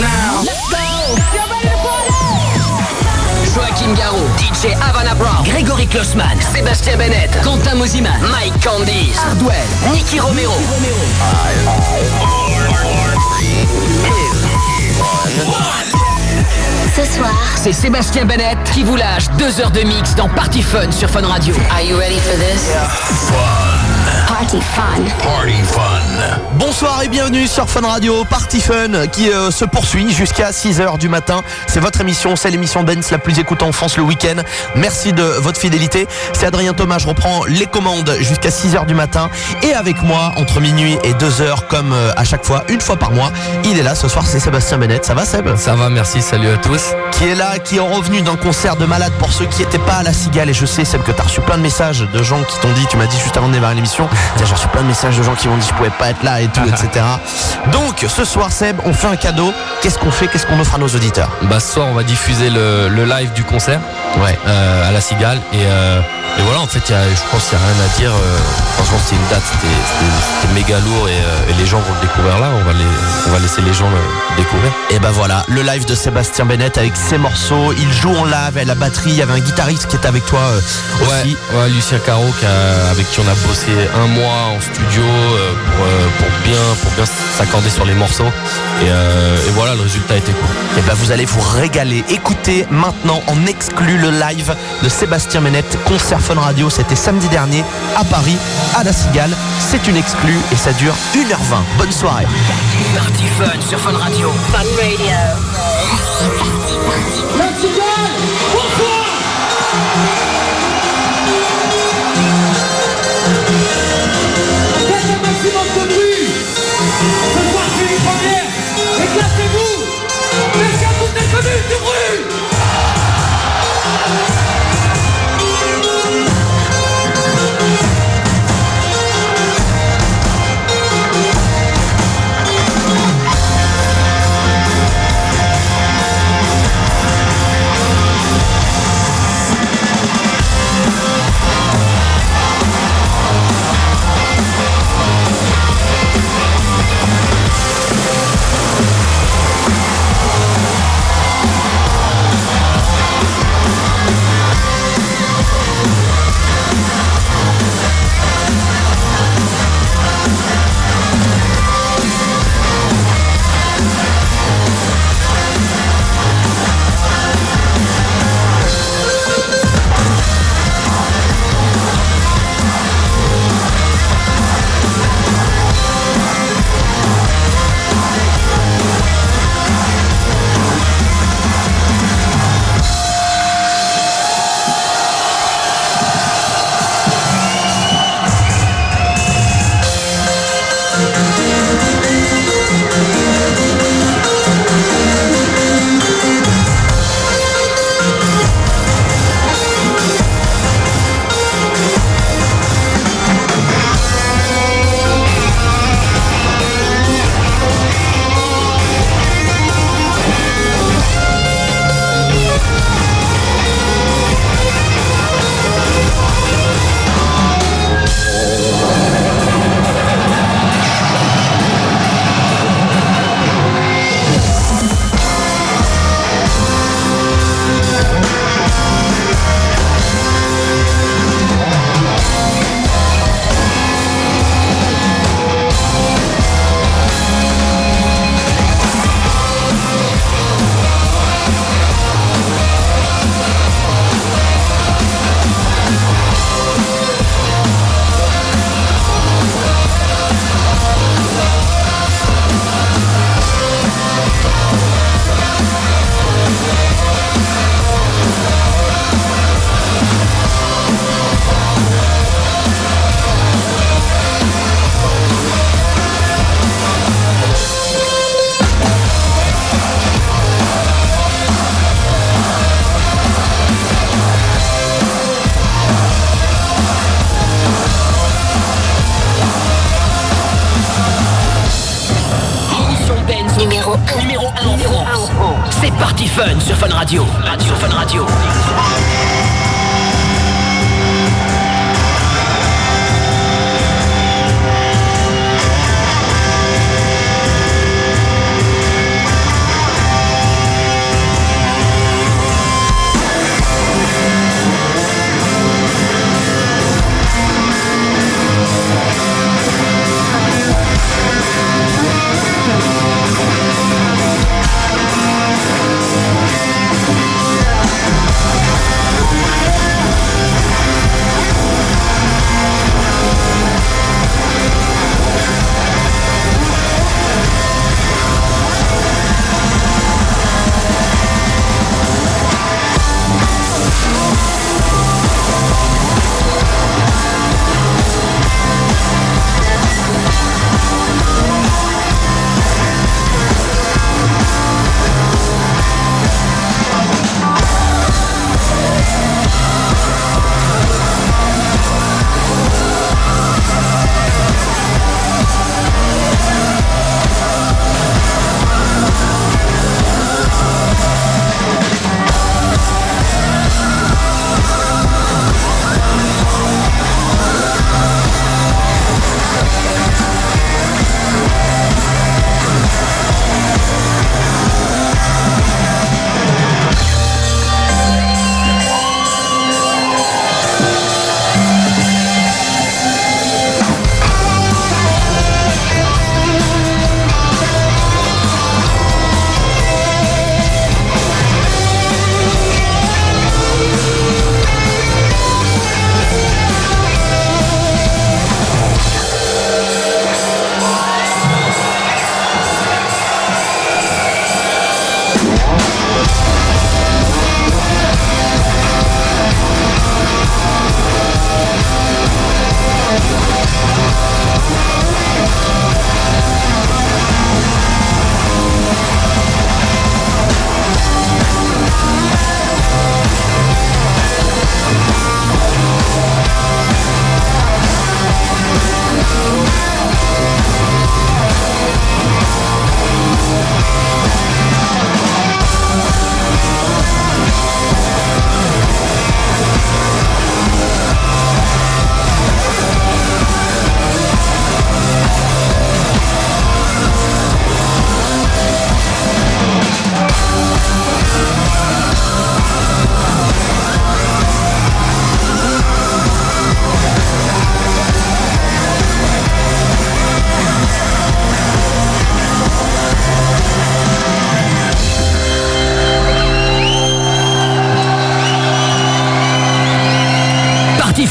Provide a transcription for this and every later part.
now. Joachim Garou, DJ Havana Brown, Grégory Klossman, Sébastien Bennett, Quentin Mosiman, Mike Candice, Hardwell, Nicky Romero. Ce soir, C'est Sébastien Bennett qui vous lâche deux heures de mix dans Party Fun sur Fun Radio. Are you ready for this? Party fun. Party fun. Bonsoir et bienvenue sur Fun Radio, Party Fun qui euh, se poursuit jusqu'à 6h du matin. C'est votre émission, c'est l'émission Dance la plus écoutée en France le week-end. Merci de votre fidélité. C'est Adrien Thomas, je reprends les commandes jusqu'à 6h du matin. Et avec moi, entre minuit et 2h, comme euh, à chaque fois, une fois par mois, il est là. Ce soir, c'est Sébastien Bennett. Ça va Seb? Ça va, merci, salut à tous. Qui est là, qui est revenu d'un concert de malade pour ceux qui n'étaient pas à la Cigale. Et je sais Seb que tu as reçu plein de messages de gens qui t'ont dit, tu m'as dit juste avant de démarrer l'émission, j'ai reçu plein de messages de gens qui m'ont dit je pouvais pas être là et tout, etc. Donc ce soir Seb, on fait un cadeau. Qu'est-ce qu'on fait? Qu'est-ce qu'on offre à nos auditeurs? Bah, ce soir, on va diffuser le, le live du concert Ouais. euh, à la Cigale. Et, euh, et voilà, en fait, y a- je pense qu'il n'y a rien à dire. euh, franchement, c'était une date, c'était- méga lourd et, et les gens vont le découvrir là. On va, les, on va laisser les gens le découvrir. Et ben voilà, le live de Sébastien Bennett avec ses morceaux. Il joue en live à la batterie. Il y avait un guitariste qui était avec toi aussi. Ouais, ouais, Lucien Caro, qui a- avec qui on a bossé un mois en studio euh, pour, euh, pour bien, pour bien s'accorder sur les morceaux. Et, euh, et voilà, le résultat était cool. Et ben vous allez vous régaler. Écoutez maintenant en exclu le live de Sébastien Bennett, concert Fun Radio. C'était samedi dernier à Paris, à la Cigale. C'est une exclue et ça dure 1h20. Bonne soirée. Party Fun sur Fun Radio. Fun Radio. Just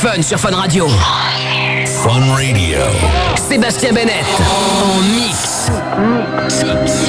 fun sur Fun Radio. Fun Radio. Sébastien Bennett en mix. mix.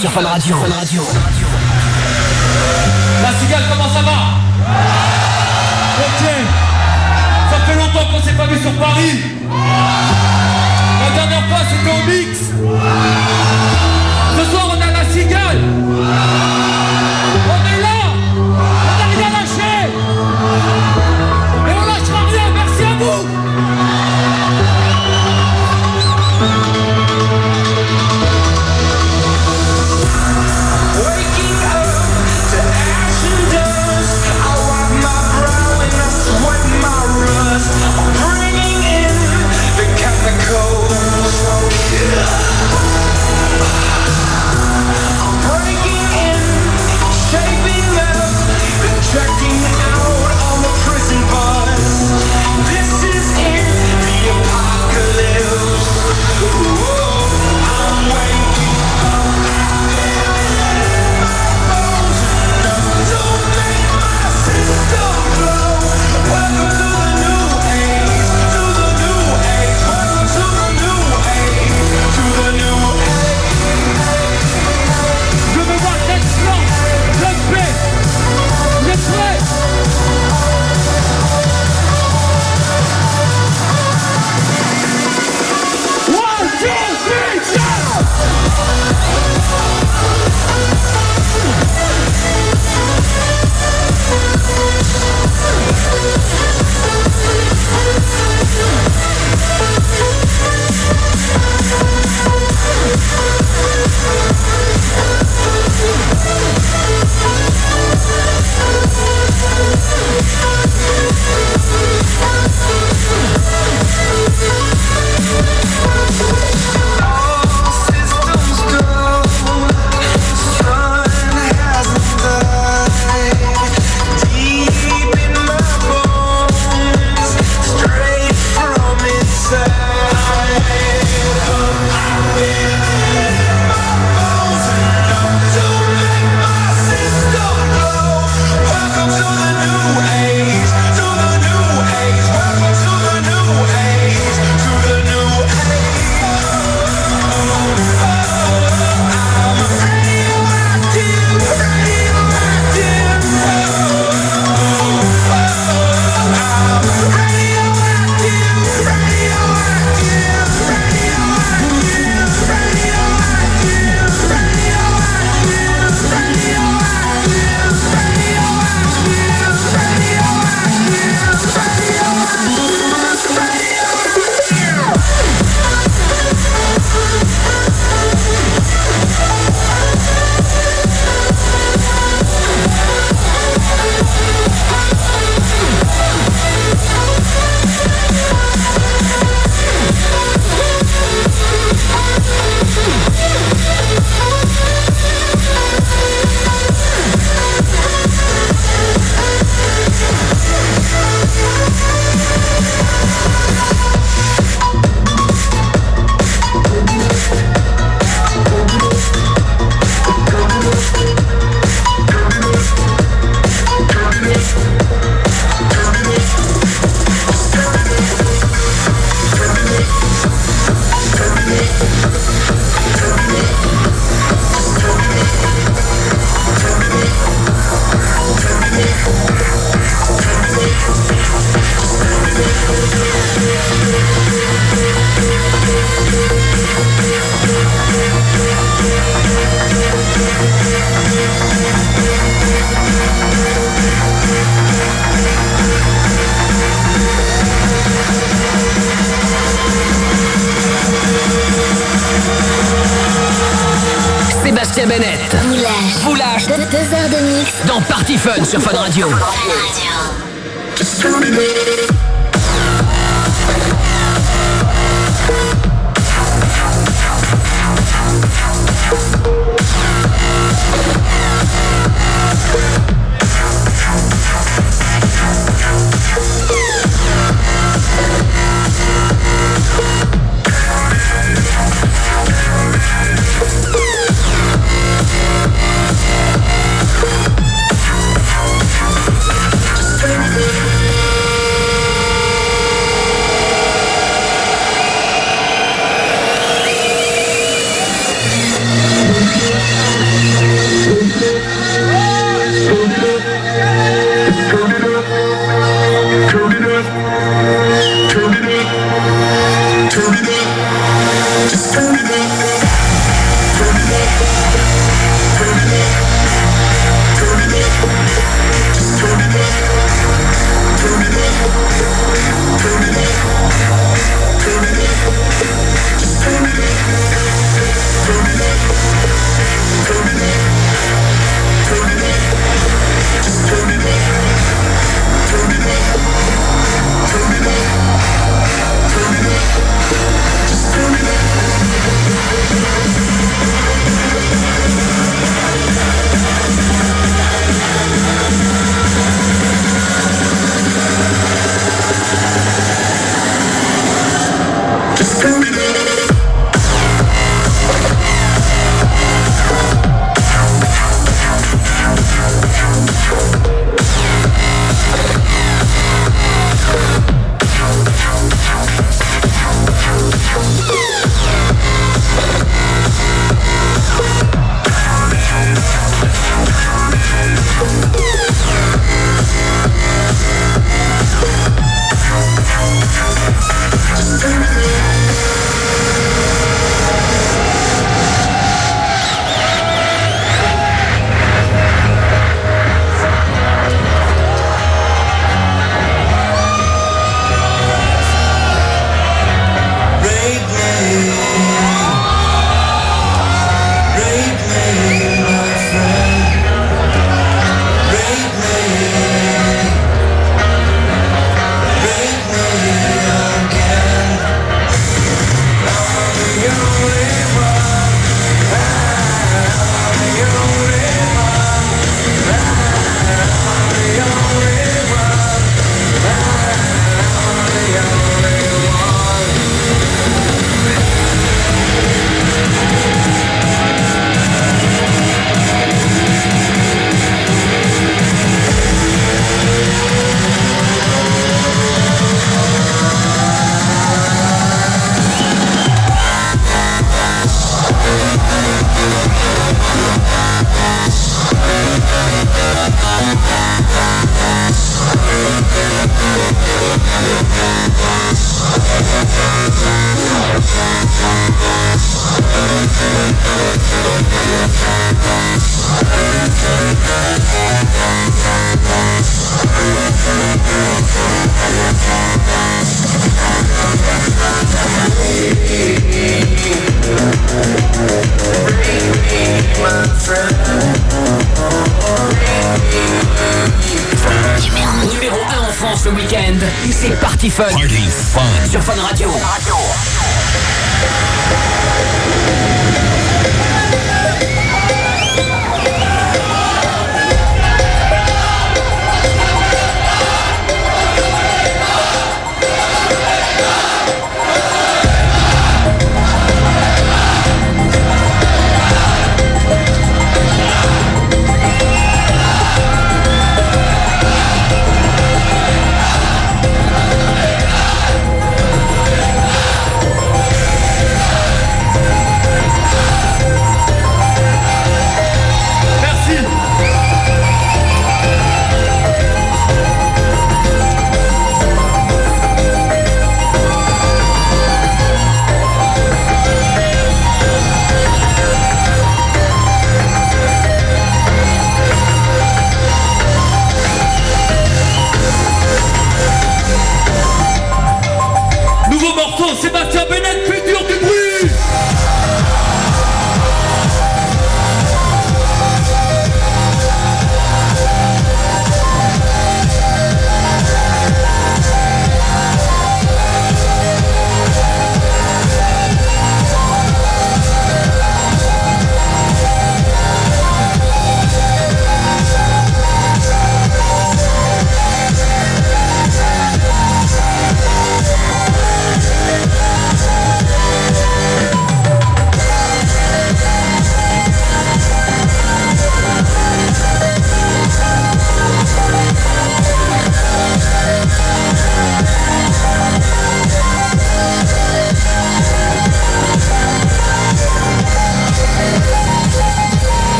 sur Fun 大酒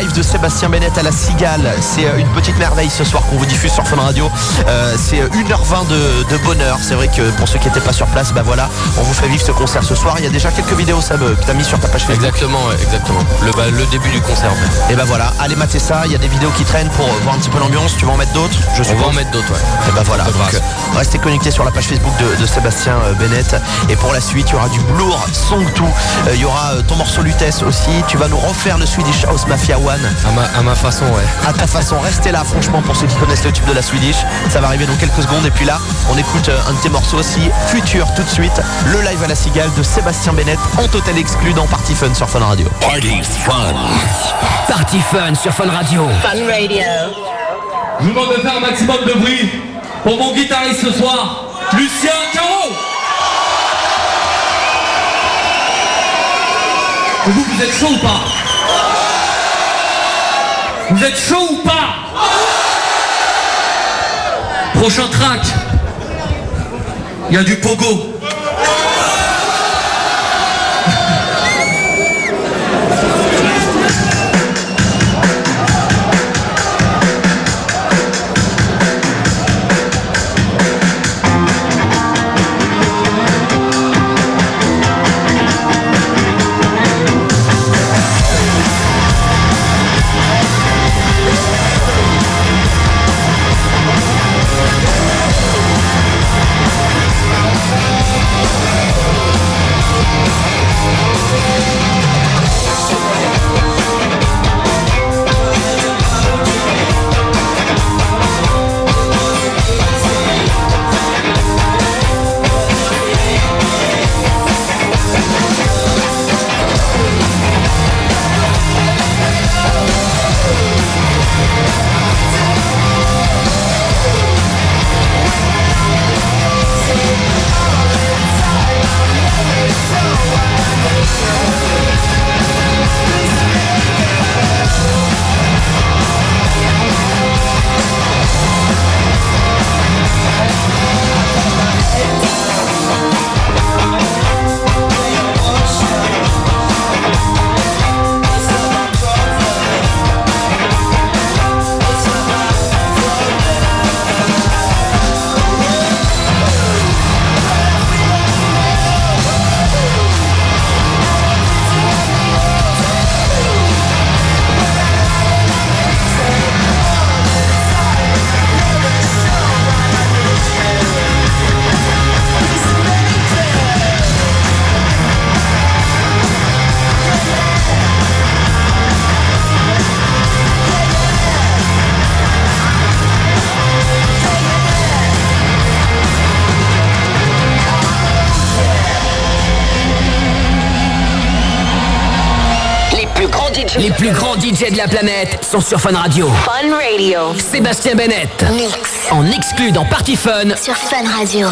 live de Sébastien Bennett à la Cigale. C'est euh, une petite merveille ce soir qu'on vous diffuse sur Fun Radio. Euh, c'est 1h20 de, de bonheur. C'est vrai que pour ceux qui n'étaient pas sur place, bah voilà, on vous fait vivre ce concert ce soir. Il y a déjà quelques vidéos, Seb, que t'as mis sur ta page Facebook. Exactement, ouais, exactement. Le, bah, le début du concert. Et bah voilà, allez mater ça. Il y a des vidéos qui traînent pour voir un petit peu l'ambiance. Tu vas en mettre d'autres? Je On va suppose. en mettre d'autres, ouais. Et ben voilà, donc euh, restez connectés sur la page Facebook de, de Sébastien euh, Bennett. Et pour la suite, il y aura du Blour, Song 2. Euh, Il y aura euh, ton morceau Lutèce aussi. Tu vas nous refaire le Swedish House Mafia One À ma, à ma façon, ouais. à ta façon. Restez là, franchement, pour ceux qui connaissent le tube de la Swedish. Ça va arriver dans quelques secondes. Et puis là, on écoute euh, un de tes morceaux aussi, Futur, tout de suite. Le live à la cigale de Sébastien Bennett en total exclu dans Party Fun sur Fun Radio. Party fun. Party Fun sur Fun Radio. Fun Radio. Je vous demande de faire un maximum de bruit pour mon guitariste ce soir, Lucien Caro. Et vous, vous êtes chaud ou pas? Vous êtes chaud ou pas? Prochain track. Il y a du pogo. DJ de la planète sont sur Fun Radio. Fun Radio. Sébastien Bennett. Mix. En exclu dans Party Fun. Sur Fun Radio.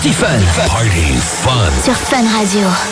Party Fun. Party fun. Sur Fun Radio.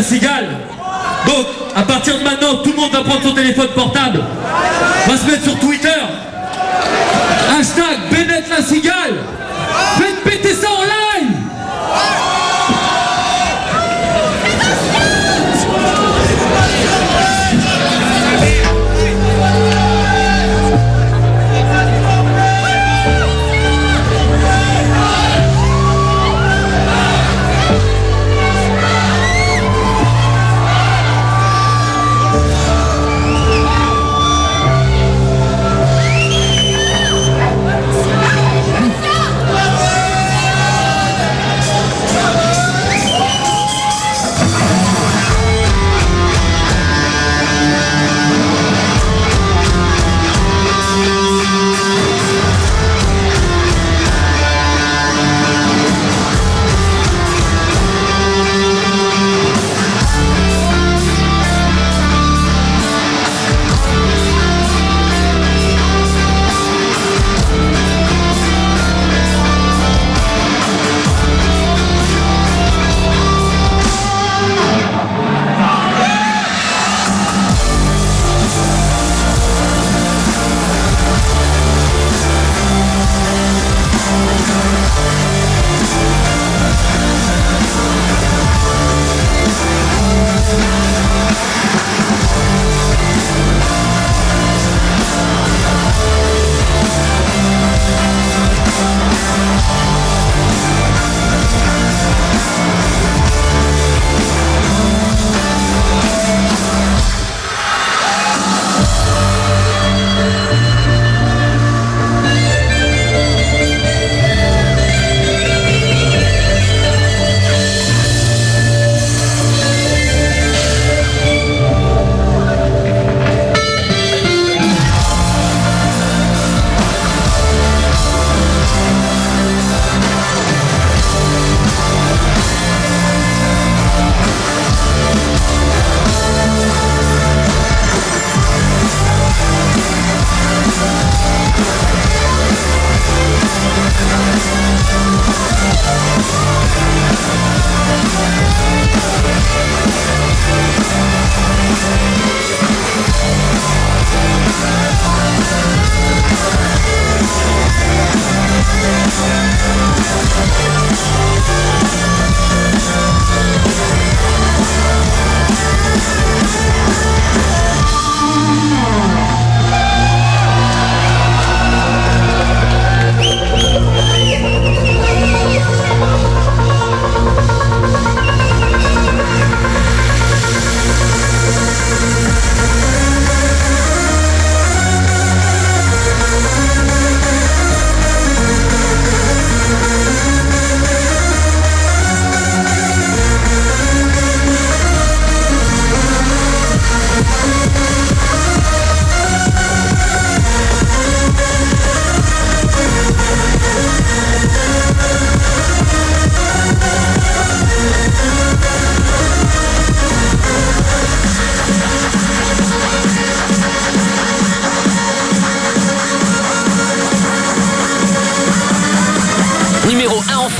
cigale. Donc, à partir de maintenant, tout le monde va prendre son téléphone portable.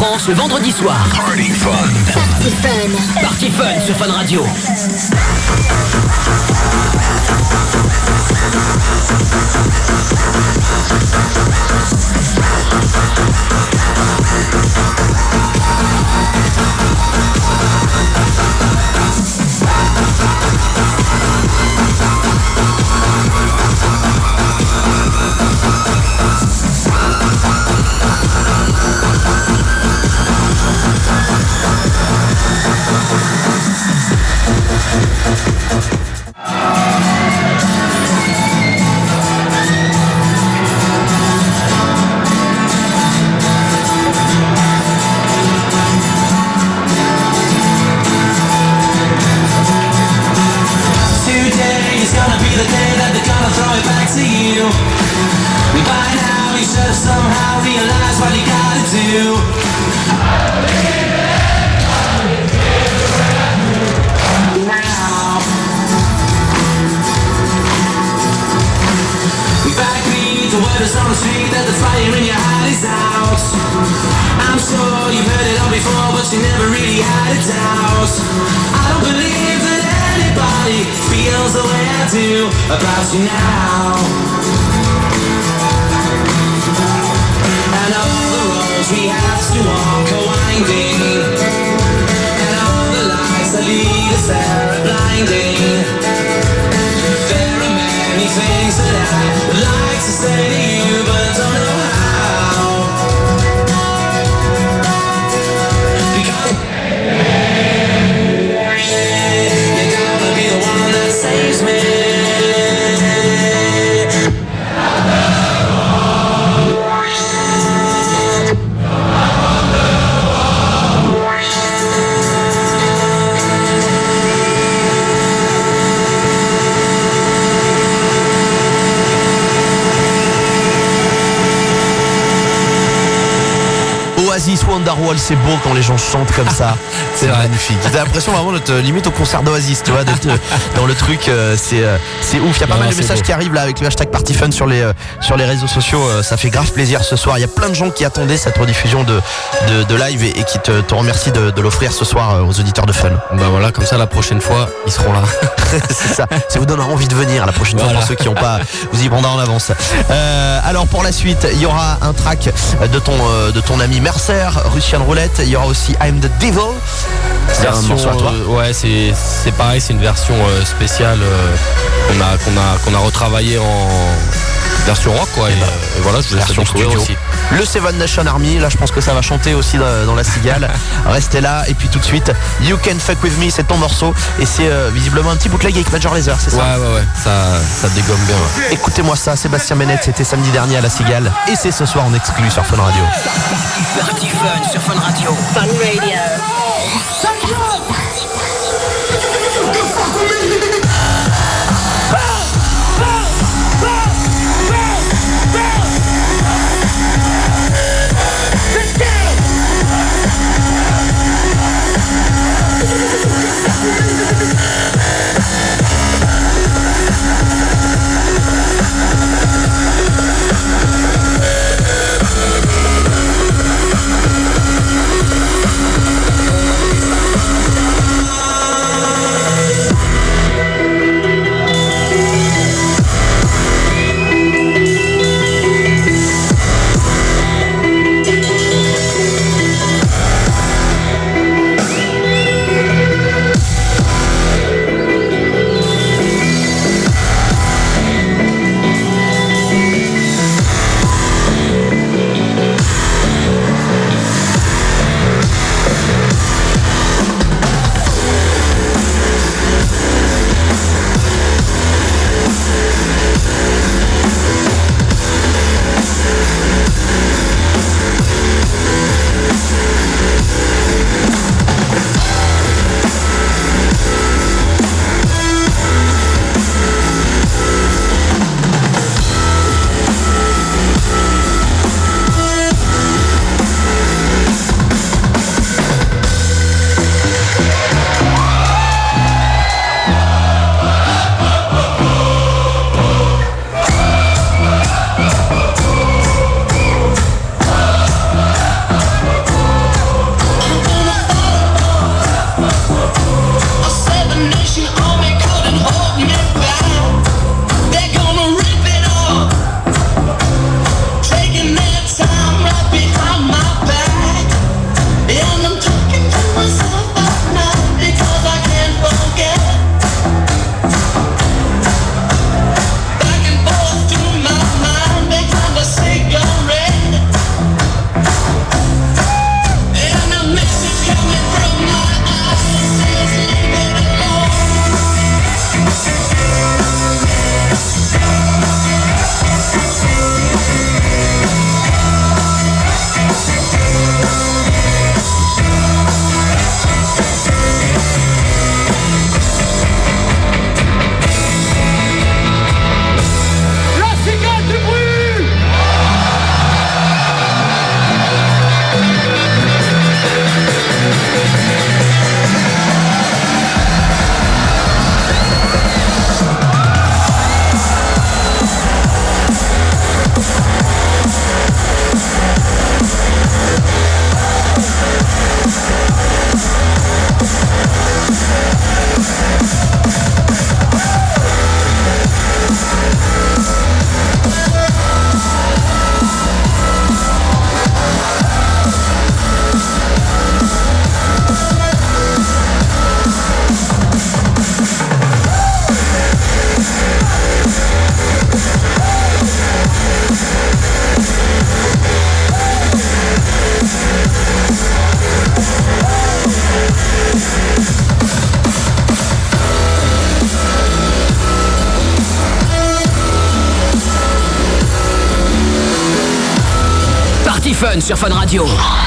France le vendredi soir. Party Fun. Party Fun. Party Fun sur Fun Radio. About you now. And all the roads we have to walk are winding, and all the lights that lead us there are blinding. There are many things that I'd like to say c'est beau quand les gens chantent comme ça. c'est magnifique. J'ai l'impression vraiment d'être euh, limite au concert d'Oasis, tu vois, d'être euh, dans le truc. euh, c'est c'est ouf. Il y a pas Non, mal de messages beau. qui arrivent là avec le hashtag PartyFun sur les sur les réseaux sociaux. ça fait grave plaisir ce soir. Il y a plein de gens qui attendaient cette rediffusion de de, de live et, et qui te, te remercient de, de l'offrir ce soir aux auditeurs de Fun. Bah voilà, comme ça la prochaine fois, ils seront là. c'est ça. Ça vous donnera envie de venir la prochaine fois pour ceux qui n'ont pas. Vous y prendra en avance. Euh, alors pour la suite, il y aura un track de ton de ton ami Mercer, Russian Roulette. Il y aura aussi I'm the Devil. Version, euh, ouais, c'est pareil, c'est une version euh, spéciale euh, qu'on a qu'on a qu'on a retravaillé en version rock quoi. Et, bah, euh, et voilà, je vous laisse la aussi. Le Seven Nation Army, là je pense que ça va chanter aussi dans, la cigale. Restez là et puis tout de suite, You Can Fuck With Me, c'est ton morceau et c'est euh, visiblement un petit bootleg avec Major Lazer, c'est ça Ouais ouais ouais, ça ça dégomme bien. ouais. Écoutez-moi ça, Sébastien Bennett, c'était samedi dernier à la cigale et c'est ce soir en exclu sur Fun Radio. Party Fun sur Fun Radio. Fun Radio. Thank sur Fun Radio.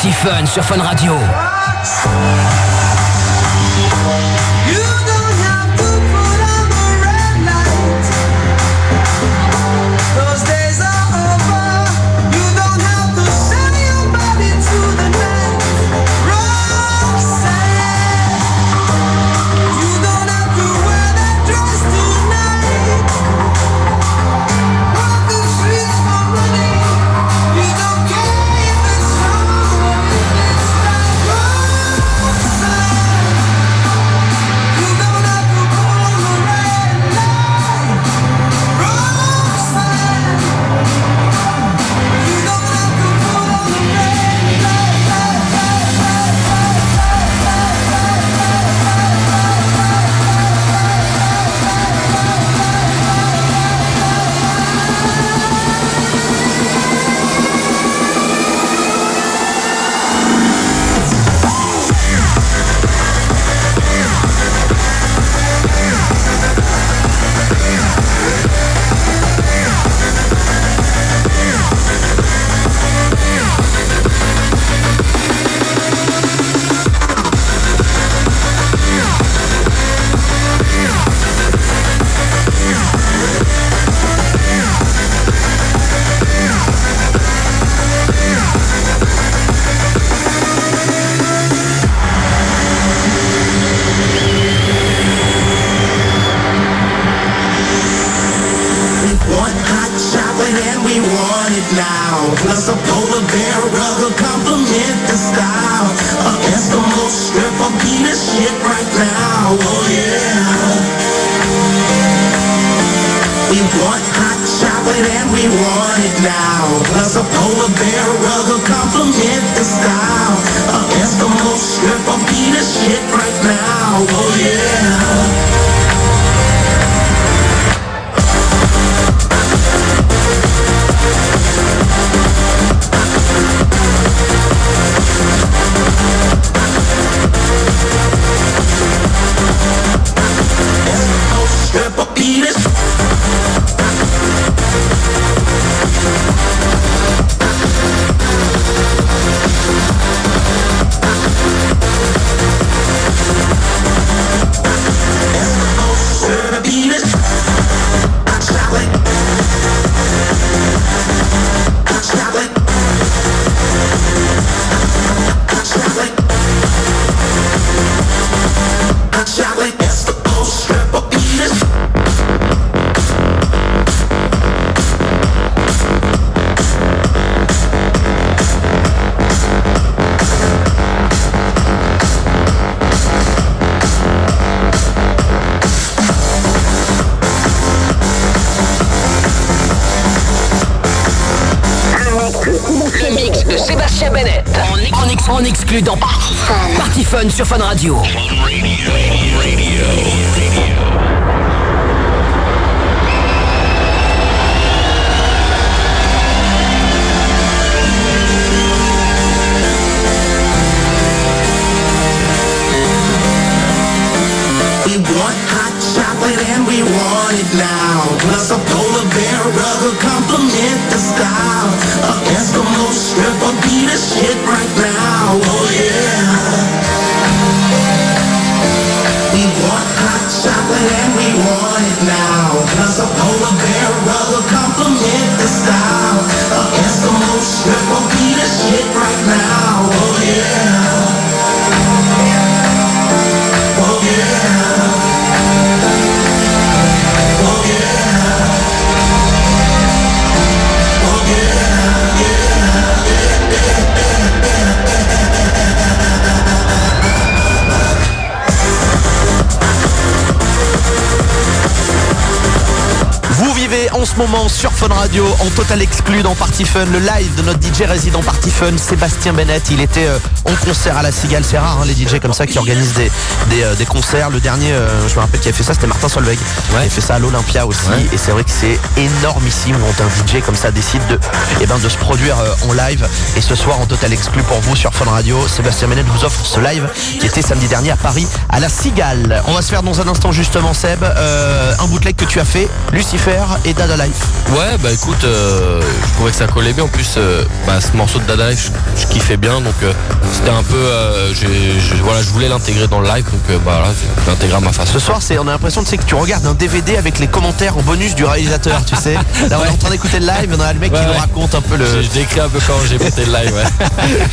Party Fun sur Fun Radio. De Sébastien Bennett. En, ex- en, ex- en exclu dans Party Fun. Party Fun sur Fun Radio. We want hot chocolate and we want it now. Plus a polar bear rug compliment the style. A Eskimo stripper beat the shit right now. Oh yeah. We want hot chocolate and we want it now. Plus a polar bear rug compliment the style. A Eskimo stripper beat the shit right now. Oh yeah. Moment sur Fun Radio en total exclu dans Party Fun, le live de notre DJ résident Party Fun, Sébastien Bennett. Il était euh, en concert à la Cigale. C'est rare hein, les DJ comme ça qui organisent des, des, euh, des concerts. Le dernier, euh, je me rappelle qui a fait ça, c'était Martin Solveig. Il a fait ça à l'Olympia aussi. Et c'est vrai que c'est énormissime quand un DJ comme ça décide de, eh ben, de se produire en live. Et ce soir en total exclu pour vous sur Fun Radio, Sébastien Bennett vous offre ce live qui était samedi dernier à Paris à la Cigale. On va se faire dans un instant justement Seb un bootleg que tu as fait, Lucifer et Dada Life. Ouais, bah écoute, euh, je trouvais que ça collait bien. En plus, euh, bah, ce morceau de Dada Life, je, je kiffais bien. Donc, euh, c'était un peu. voilà, je voulais l'intégrer dans le live. Donc, bah, là, j'ai intégré à ma façon. Ce soir, c'est, on a l'impression tu sais, que tu regardes un DVD avec les commentaires en bonus du réalisateur, tu sais. Là, on est en train d'écouter le live, on a le mec qui Ouais, nous raconte un peu le, Je, je décris un peu quand j'ai monté le live. Ouais.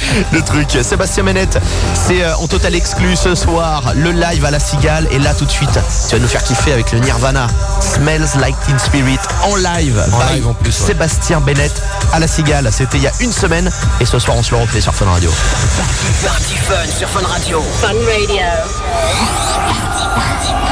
le truc. Sébastien Ménette, c'est en total exclu ce soir, le live à la Cigale. Et là, tout de suite, tu vas nous faire kiffer avec le Nirvana. Smells Like Teen Spirit en live. En by live, en plus, ouais. Sébastien Bennett à la Cigale. C'était il y a une semaine. Et ce soir, on se le refait sur Fun Radio. Party Fun sur Fun Radio. Fun Radio. It's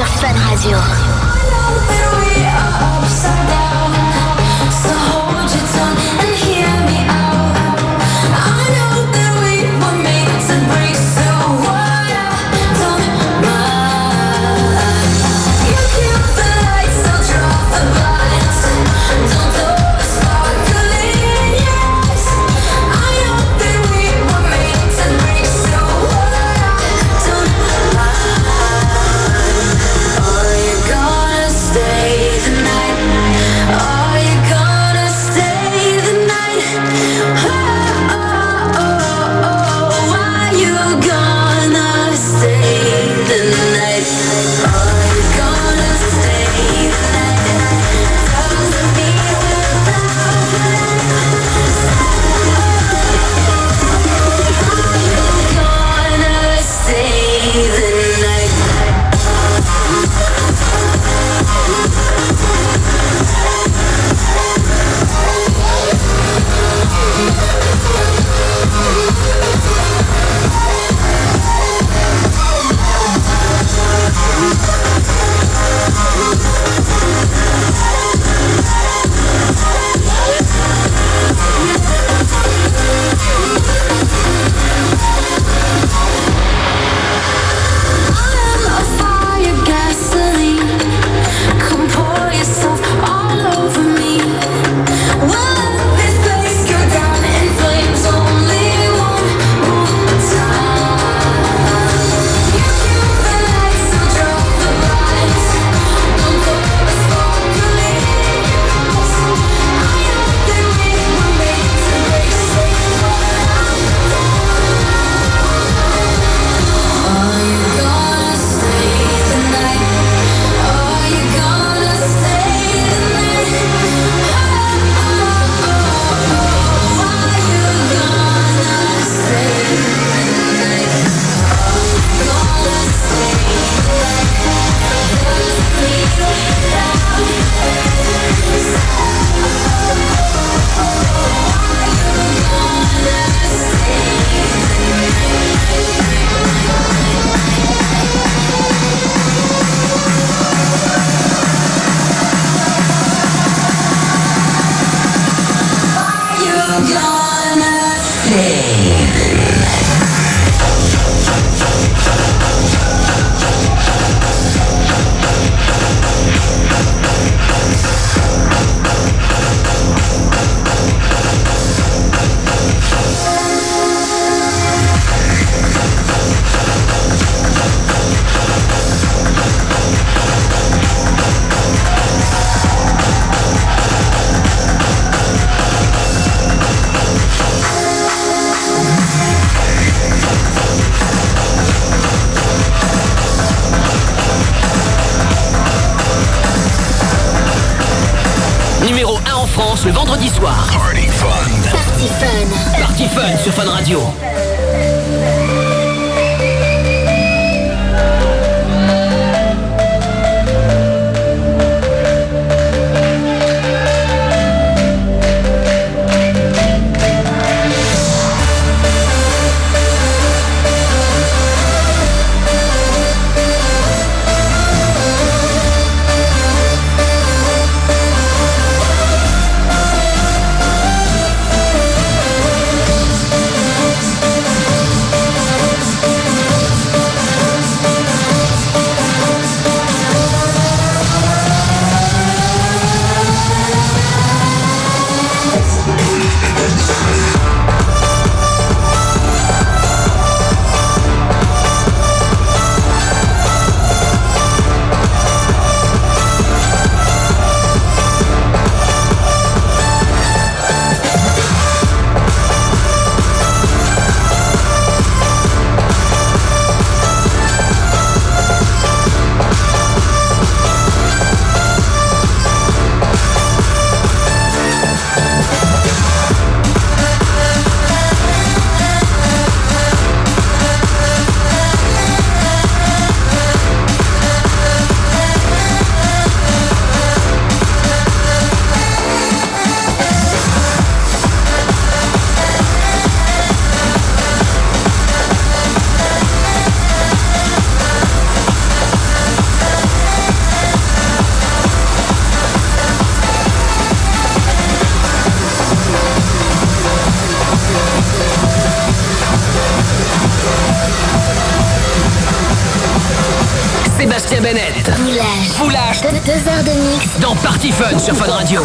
Sur Fun dans Party Fun sur Fun Radio.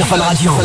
sur Fun Radio. Fun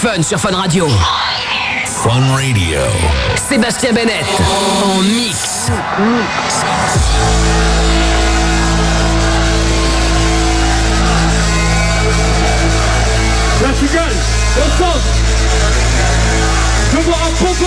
Fun sur Fun Radio. Fun Radio. Sébastien Bennett en mix. La cigale, au centre. Je voir un pogo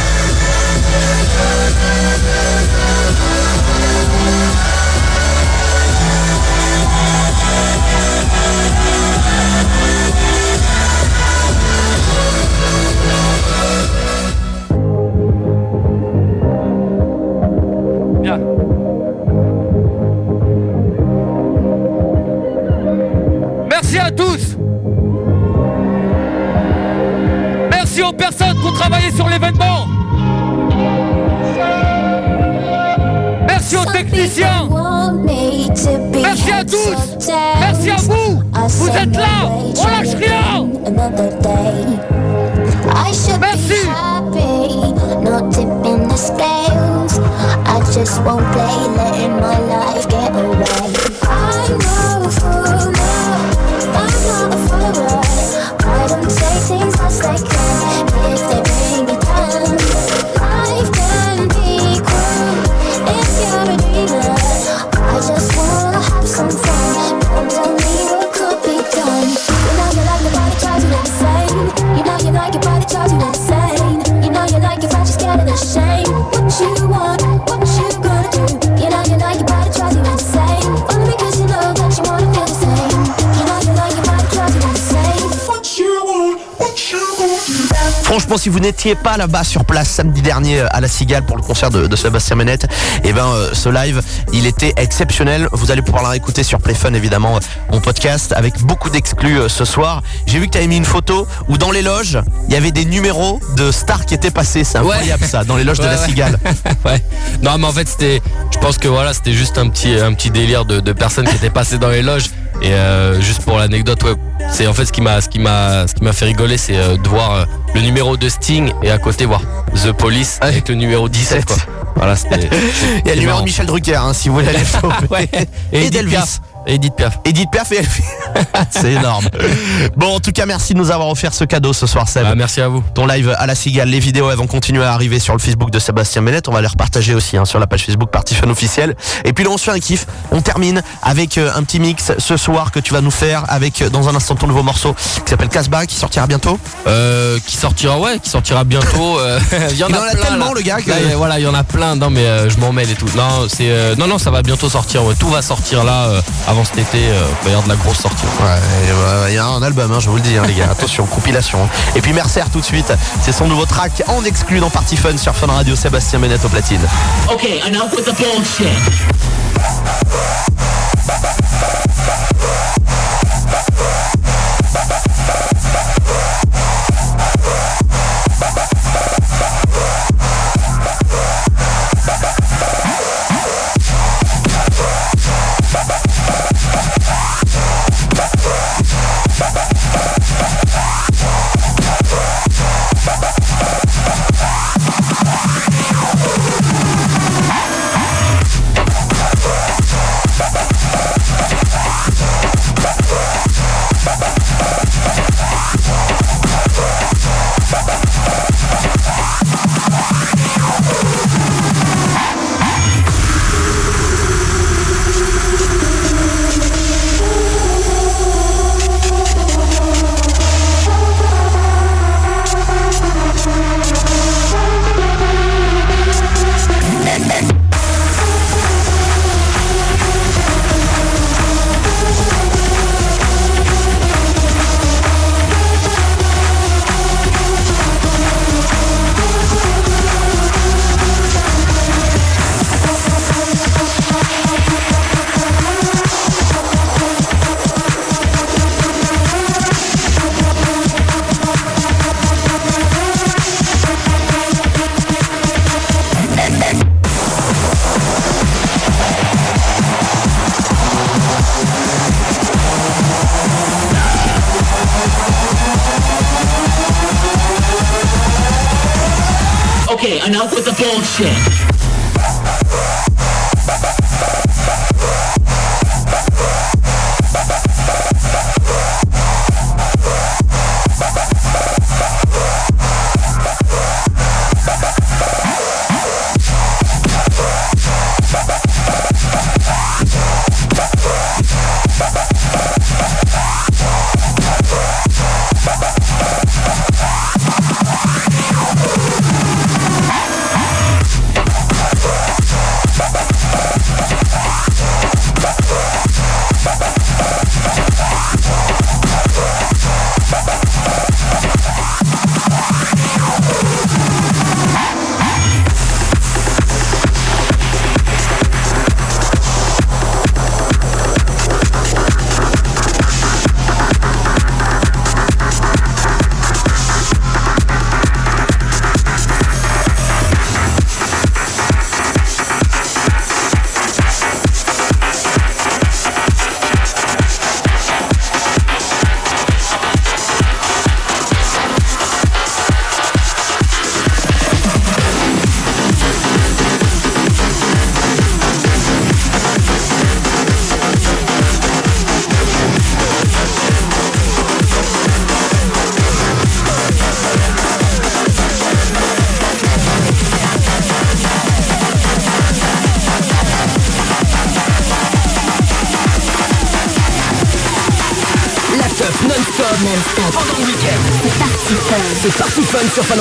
Techniciens. Merci à tous. Merci à vous. Vous êtes là. On lâche rien. Merci. I just won't play, letting my life get away. Franchement, si vous n'étiez pas là-bas sur place samedi dernier euh, à la Cigale pour le concert de, de Sébastien Menette, et ben euh, ce live, il était exceptionnel. Vous allez pouvoir la réécouter sur Playfun évidemment euh, en podcast avec beaucoup d'exclus euh, ce soir. J'ai vu que tu avais mis une photo où dans les loges, il y avait des numéros de stars qui étaient passés. C'est incroyable ça, dans les loges de la ouais. Cigale. ouais. Non, mais en fait, c'était. Je pense que voilà, c'était juste un petit, un petit délire de, de personnes qui étaient passées dans les loges. Et euh, juste pour l'anecdote, ouais, c'est en fait ce qui m'a, ce qui m'a, ce qui m'a fait rigoler, c'est euh, de voir euh, le numéro de Sting et à côté voir The Police avec le numéro 17. Quoi. Voilà, c'était. Il y a le numéro de Michel Drucker, hein, si vous voulez aller. Ouais. Et, Edith d'Elvis. Edith Piaf. Edith Piaf et C'est énorme. Bon, en tout cas, merci de nous avoir offert ce cadeau ce soir, Seb. Bah, merci à vous. Ton live à la cigale, les vidéos elles vont continuer à arriver sur le Facebook de Sébastien Bennett. On va les repartager aussi hein, sur la page Facebook Party Fun officielle. Et puis là, on se fait un kiff. On termine avec euh, un petit mix ce soir que tu vas nous faire avec euh, dans un instant ton nouveau morceau qui s'appelle Casbah qui sortira bientôt. Euh, qui sortira, ouais, qui sortira bientôt. euh, il y en Il a, en a plein, tellement, là. le gars, que- Là, voilà, il y en a plein. Non, mais euh, je m'en mêle et tout. Non, c'est, euh, non, non, ça va bientôt sortir. ouais. Tout va sortir là euh, avant cet été. euh, il va y avoir de la grosse sortie. Ouais, il y a un album, hein, je vous le dis, hein, les gars. Attention, compilation. Et puis Mercer tout de suite. C'est son nouveau track en exclu dans Party Fun sur Fun Radio. Sébastien Bennett au platine. Okay, enough with the bullshit. Okay, Party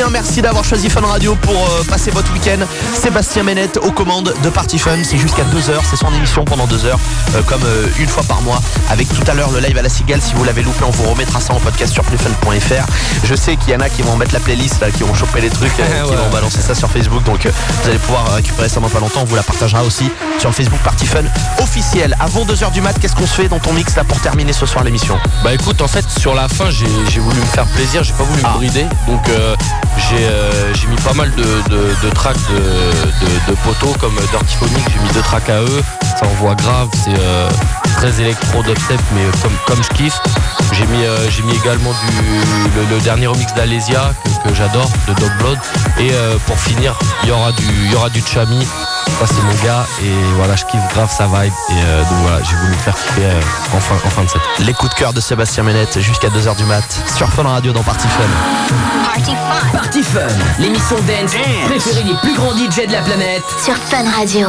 bien, merci d'avoir choisi Fun Radio pour euh, passer votre week-end. Sébastien Bennett aux commandes de Party Fun, c'est jusqu'à 2h, c'est son émission pendant 2 heures, euh, comme euh, une fois par mois, avec tout à l'heure le live à la cigale. Si vous l'avez loupé, on vous remettra ça en podcast sur playfun.fr. Je sais qu'il y en a qui vont mettre la playlist, là, qui vont choper les trucs, euh, qui Ouais. vont balancer ça sur Facebook, donc vous allez pouvoir récupérer ça dans pas longtemps. On vous la partagera aussi sur le Facebook Party Fun officiel. Avant 2h du mat, qu'est-ce qu'on se fait dans ton mix là pour terminer ce soir l'émission? Bah écoute, en fait, sur la fin, j'ai voulu me faire plaisir, j'ai pas voulu Ah. me brider. Donc j'ai euh, j'ai mis pas mal de, de, de tracks de, de, poteaux comme Dirty Phonic, j'ai mis deux tracks à eux. Ça envoie grave, c'est euh, très électro dubstep, mais comme, comme je kiffe. J'ai mis, euh, j'ai mis également du, le, le dernier remix d'Alésia que, que j'adore, de Dog Blood. Et euh, pour finir, il y aura du, il y aura du Chami. Ça c'est mon gars et voilà, je kiffe grave sa vibe. Et euh, donc voilà, j'ai voulu me faire kiffer euh, en, fin, en fin de set. Les coups de cœur de Sébastien Ménette jusqu'à 2h du mat sur Fun Radio dans Party Fun. Party Fun Party Fun, l'émission dance préférée des plus grands DJ de la planète. sur Fun Radio.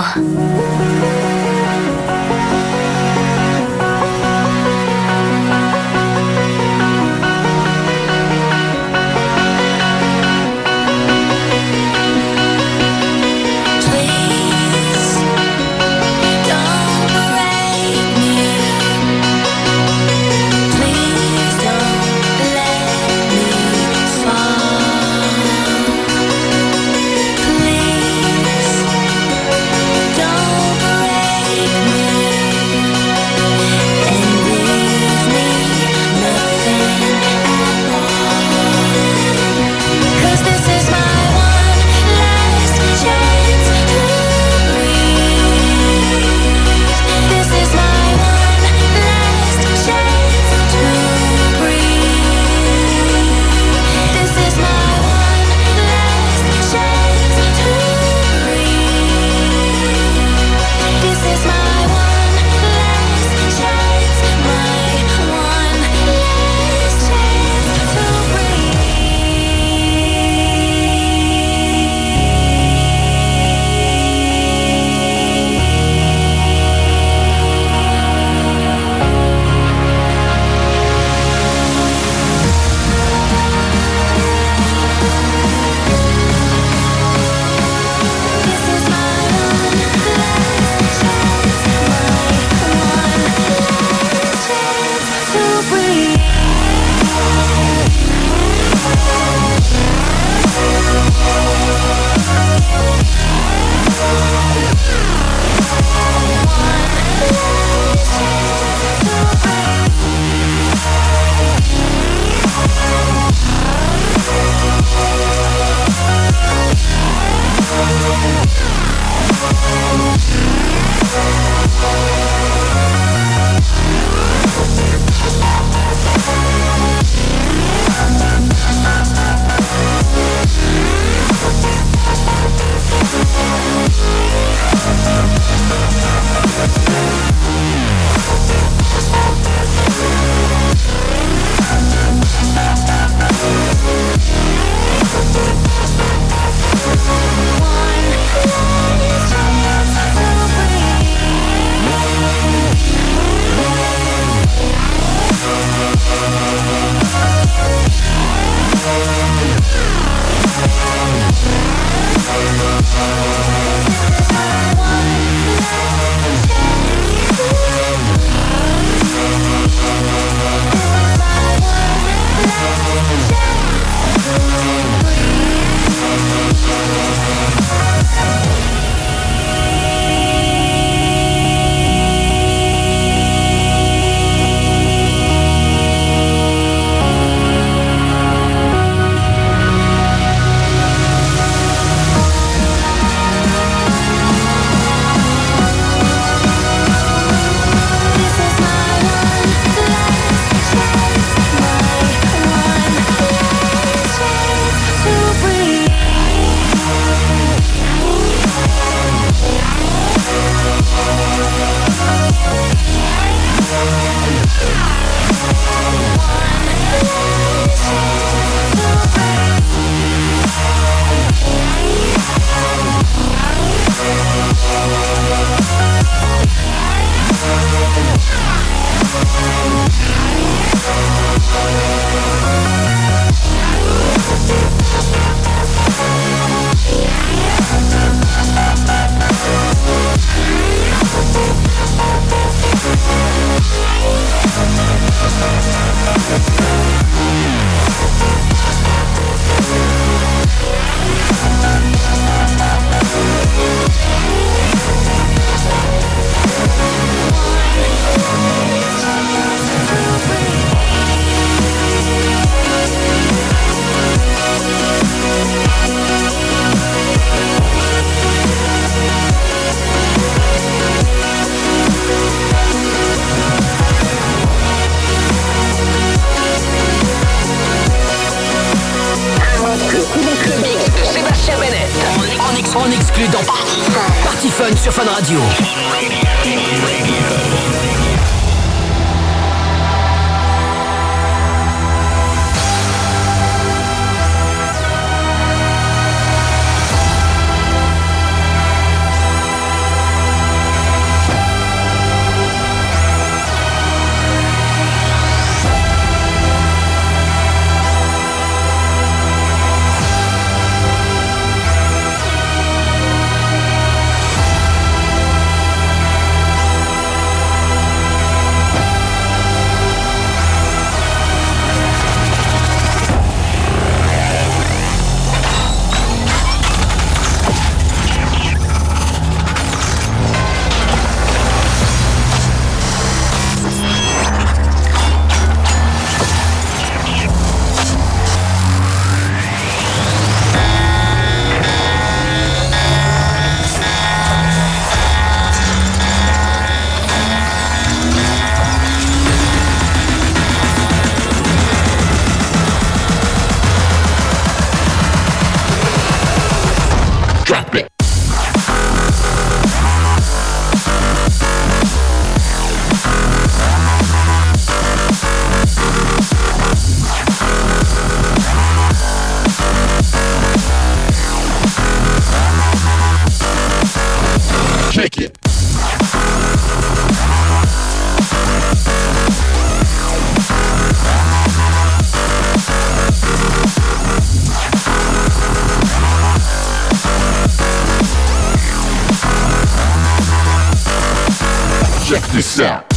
Check this out.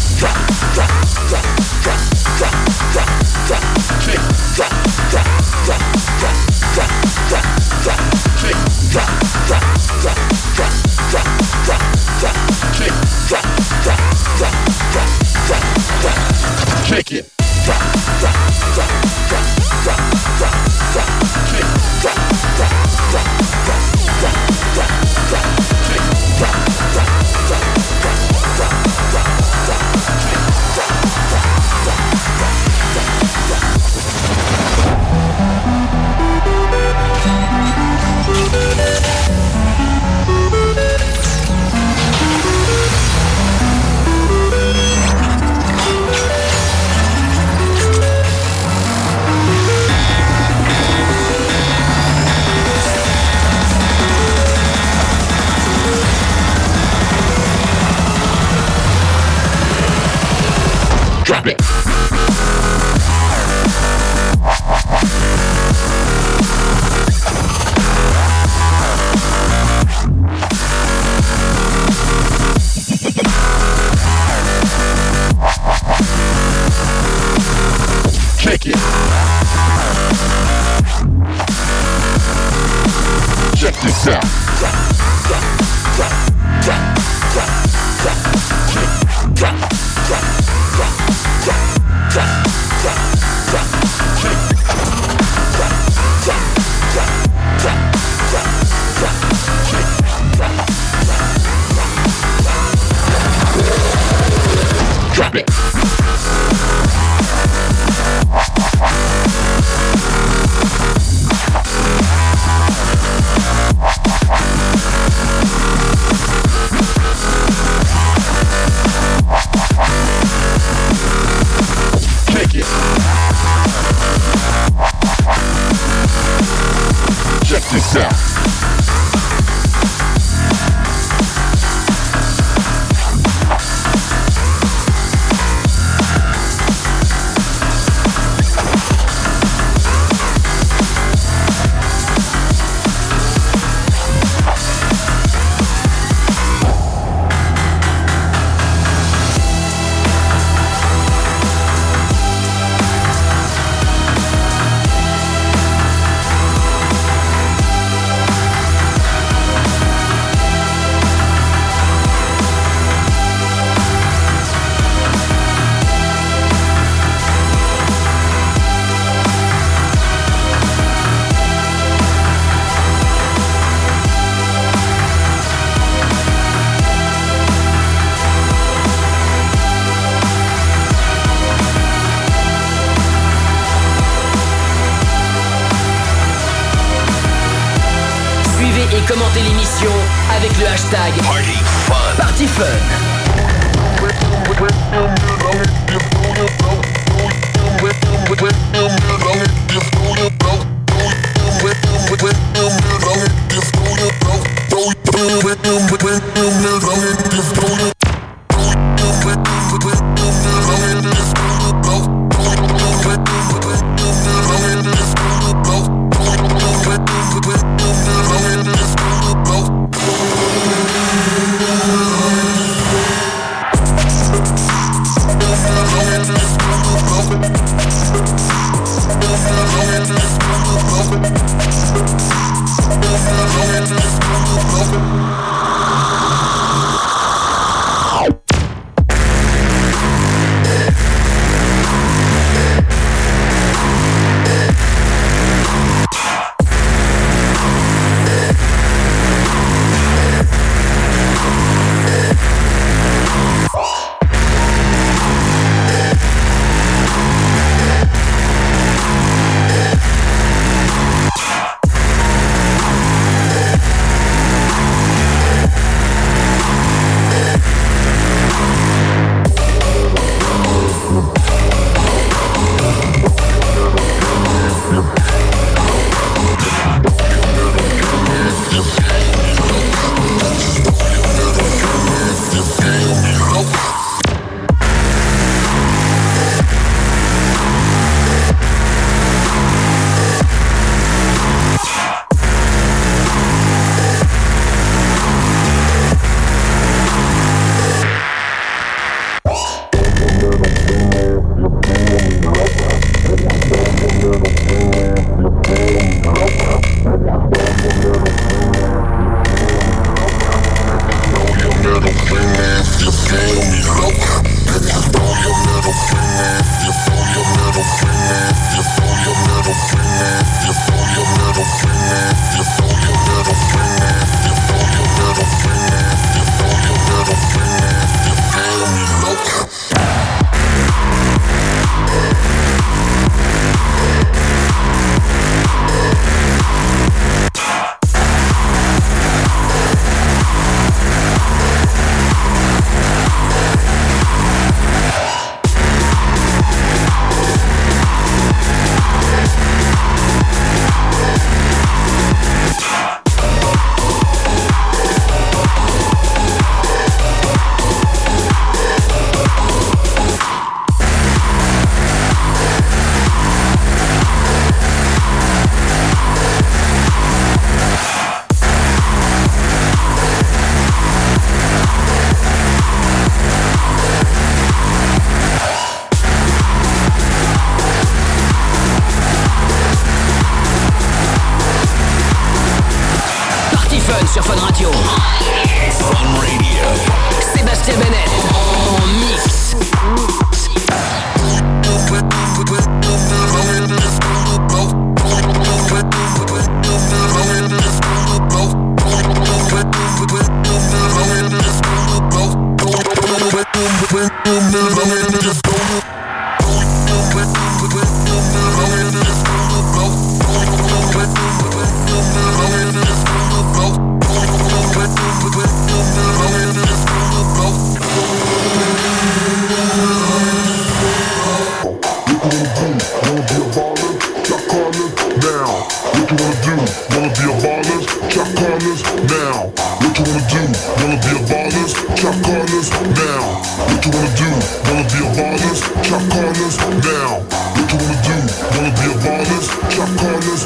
Put the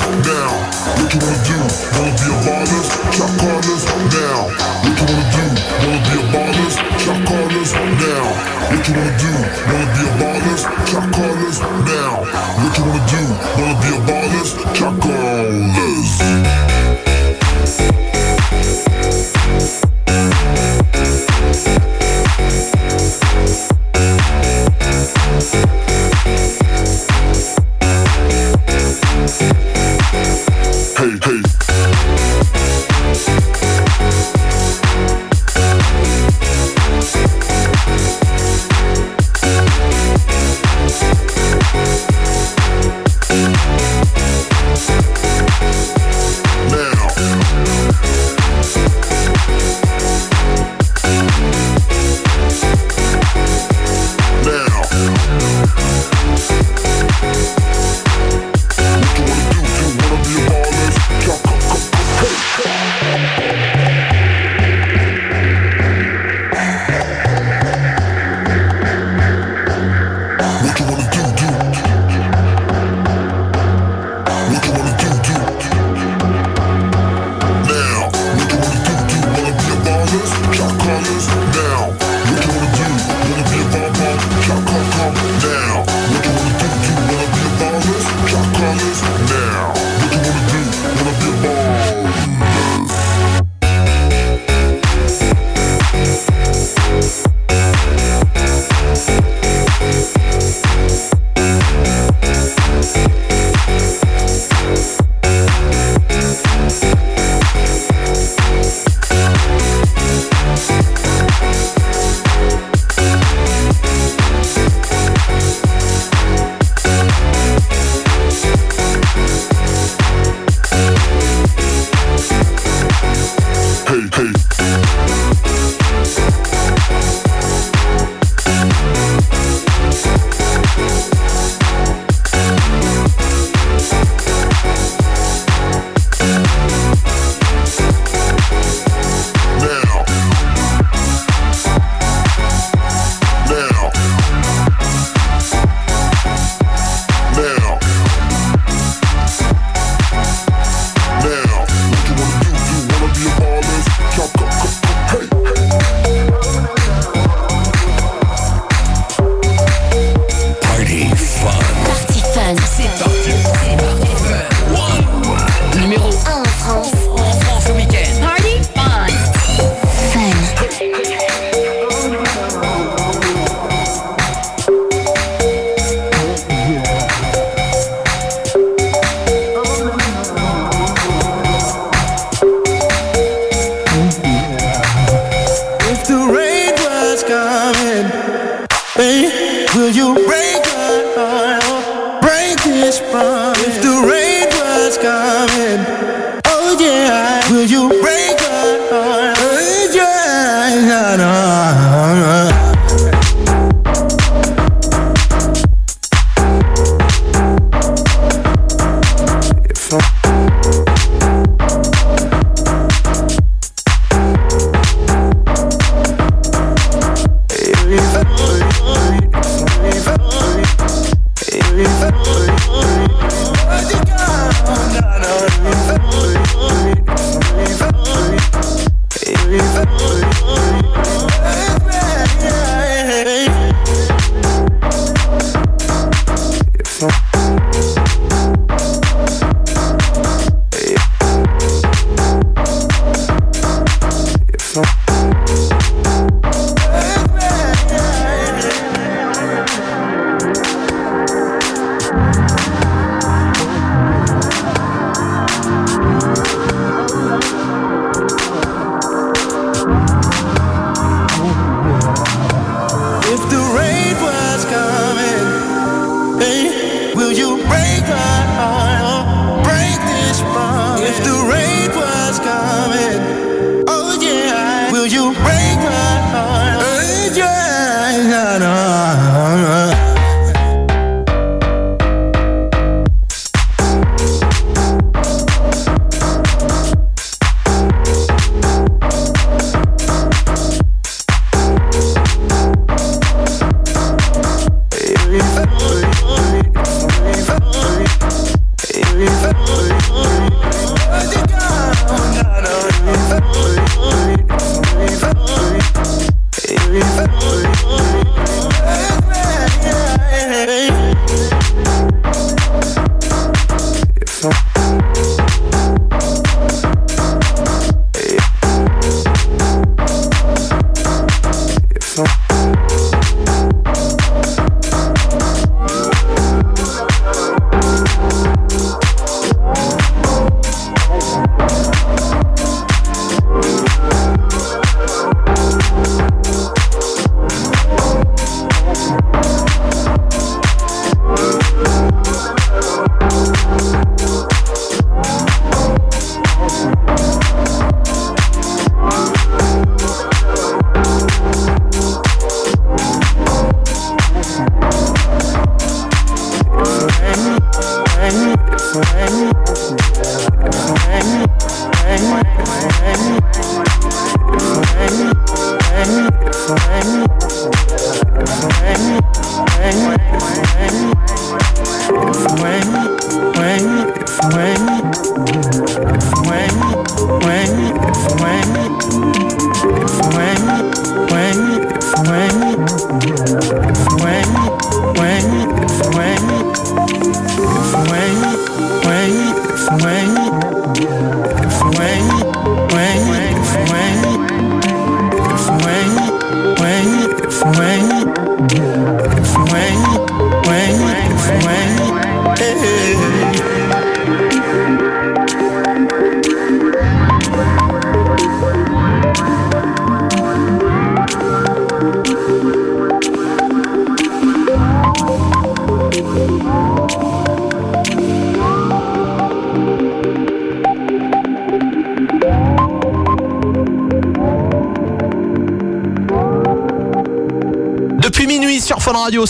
now. What you wanna do? Wanna be a ballers? Chop corners now. What you wanna do? Wanna be a ballers? Chop corners now. What you wanna do? Wanna be a ballers? Chop corners now. What you wanna do? Wanna be a ballers? Chop corners.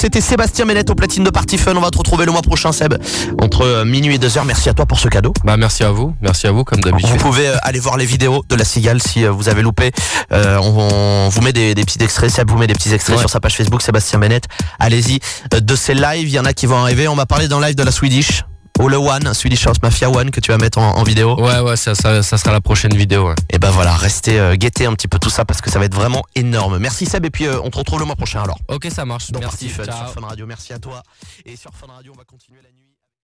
C'était Sébastien Ménette au platine de Party Fun. On va te retrouver le mois prochain, Seb, entre euh, minuit et 2h. Merci à toi pour ce cadeau. Bah merci à vous, merci à vous comme d'habitude. Vous pouvez euh, aller voir les vidéos de la cigale si euh, vous avez loupé. Euh, on, on vous met des, des petits extraits, Seb vous met des petits extraits Ouais. sur sa page Facebook, Sébastien Ménette. Allez-y. De ces lives, il y en a qui vont arriver. On va parler d'un live de la Swedish. Ou le One, Swedish House Mafia One que tu vas mettre en, en vidéo. Ouais ouais, ça, ça, ça sera la prochaine vidéo. ouais. Et ben voilà, restez euh, guettez un petit peu tout ça parce que ça va être vraiment énorme. Merci Seb et puis euh, on te retrouve le mois prochain alors. Ok, ça marche. Dans Merci. Fun sur Fun Radio. Merci à toi. Et sur Fun Radio, on va continuer la nuit.